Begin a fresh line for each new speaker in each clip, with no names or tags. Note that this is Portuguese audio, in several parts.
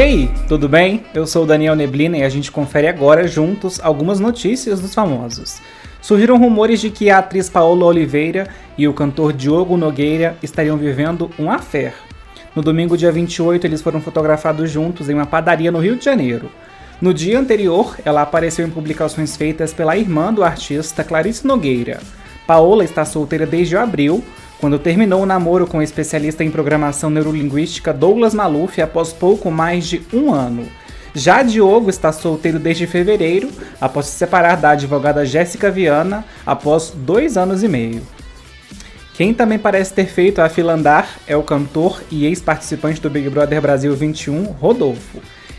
E aí, tudo bem? Eu sou o Daniel Neblina e a gente confere agora juntos algumas notícias dos famosos. Surgiram rumores de que a atriz Paola Oliveira e o cantor Diogo Nogueira estariam vivendo um affair. No domingo, dia 28, eles foram fotografados juntos em uma padaria no Rio de Janeiro. No dia anterior, ela apareceu em publicações feitas pela irmã do artista Clarice Nogueira. Paola está solteira desde abril, quando terminou o namoro com o especialista em programação neurolinguística Douglas Maluf após pouco mais de um ano. Já Diogo está solteiro desde fevereiro, após se separar da advogada Jéssica Viana após dois anos e meio. Quem também parece ter feito a fila andar é o cantor e ex-participante do Big Brother Brasil 21, Rodolfo.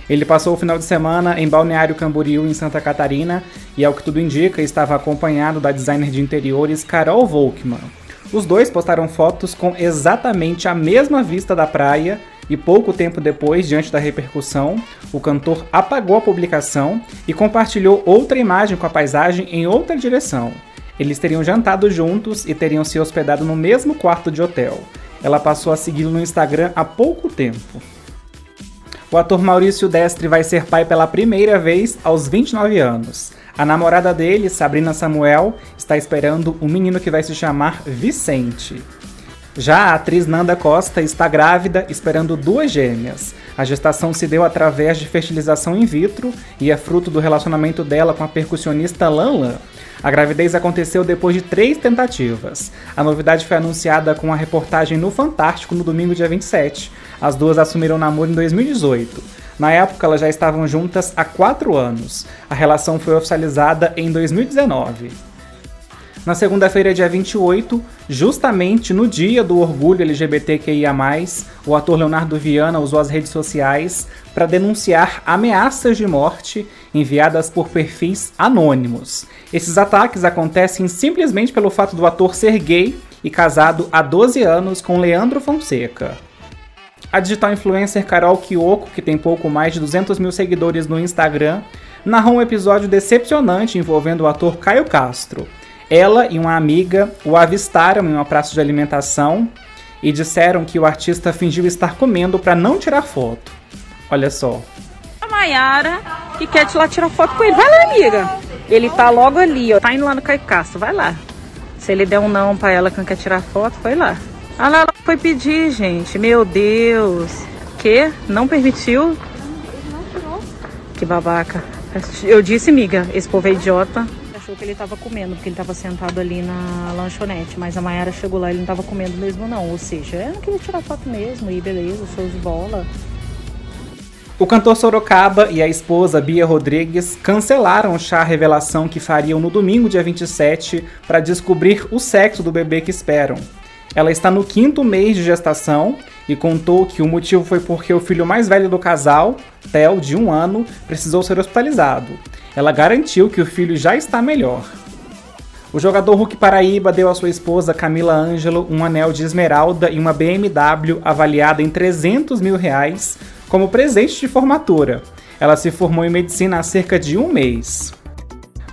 Ele passou o final de semana em Balneário Camboriú, em Santa Catarina, e ao que tudo indica, estava acompanhado da designer de interiores Carol Volkmann. Os dois postaram fotos com exatamente a mesma vista da praia e pouco tempo depois, diante da repercussão, o cantor apagou a publicação e compartilhou outra imagem com a paisagem em outra direção. Eles teriam jantado juntos e teriam se hospedado no mesmo quarto de hotel. Ela passou a segui-lo no Instagram há pouco tempo. O ator Maurício Destre vai ser pai pela primeira vez aos 29 anos. A namorada dele, Sabrina Samuel, está esperando um menino que vai se chamar Vicente. Já a atriz Nanda Costa está grávida, esperando duas gêmeas. A gestação se deu através de fertilização in vitro e é fruto do relacionamento dela com a percussionista Lan Lan. A gravidez aconteceu depois de três tentativas. A novidade foi anunciada com a reportagem no Fantástico no domingo, dia 27. As duas assumiram namoro em 2018. Na época, elas já estavam juntas há quatro anos. A relação foi oficializada em 2019. Na segunda-feira, dia 28, justamente no dia do orgulho LGBTQIA, o ator Leonardo Viana usou as redes sociais para denunciar ameaças de morte enviadas por perfis anônimos. Esses ataques acontecem simplesmente pelo fato do ator ser gay e casado há 12 anos com Leandro Fonseca. A digital influencer Carol Kiyoko, que tem pouco mais de 200 mil seguidores no Instagram, narrou um episódio decepcionante envolvendo o ator Caio Castro. Ela e uma amiga o avistaram em uma praça de alimentação e disseram que o artista fingiu estar comendo para não tirar foto. Olha só.
A Mayara que quer te lá tirar foto com ele. Vai lá, amiga. Ele tá logo ali, ó. Tá indo lá no Caio Castro. Vai lá. Se ele der um não para ela que não quer tirar foto, vai lá. Ah lá, ela foi pedir, gente. Meu Deus. Que? Não permitiu? Que babaca. Eu disse, miga, esse povo é idiota. Achou que ele tava comendo, porque ele tava sentado ali na lanchonete. Mas a Mayara chegou lá e ele não tava comendo mesmo, não. Ou seja, eu não queria tirar foto mesmo. E beleza, show de bola.
O cantor Sorocaba e a esposa Bia Rodrigues cancelaram o chá revelação que fariam no domingo, dia 27, para descobrir o sexo do bebê que esperam. Ela está no quinto mês de gestação e contou que o motivo foi porque o filho mais velho do casal, Theo, de um ano, precisou ser hospitalizado. Ela garantiu que o filho já está melhor. O jogador Hulk Paraíba deu à sua esposa Camila Ângelo um anel de esmeralda e uma BMW avaliada em 300 mil reais como presente de formatura. Ela se formou em medicina há cerca de um mês.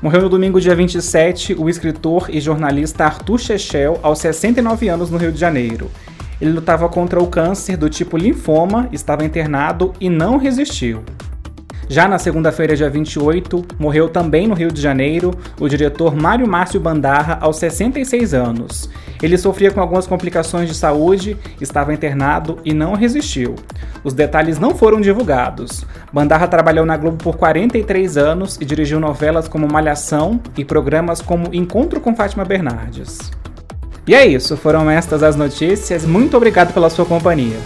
Morreu no domingo, dia 27, o escritor e jornalista Arthur Chechel, aos 69 anos, no Rio de Janeiro. Ele lutava contra o câncer do tipo linfoma, estava internado e não resistiu. Já na segunda-feira, dia 28, morreu também no Rio de Janeiro o diretor Mário Márcio Bandarra, aos 66 anos. Ele sofria com algumas complicações de saúde, estava internado e não resistiu. Os detalhes não foram divulgados. Bandarra trabalhou na Globo por 43 anos e dirigiu novelas como Malhação e programas como Encontro com Fátima Bernardes. E é isso, foram estas as notícias. Muito obrigado pela sua companhia.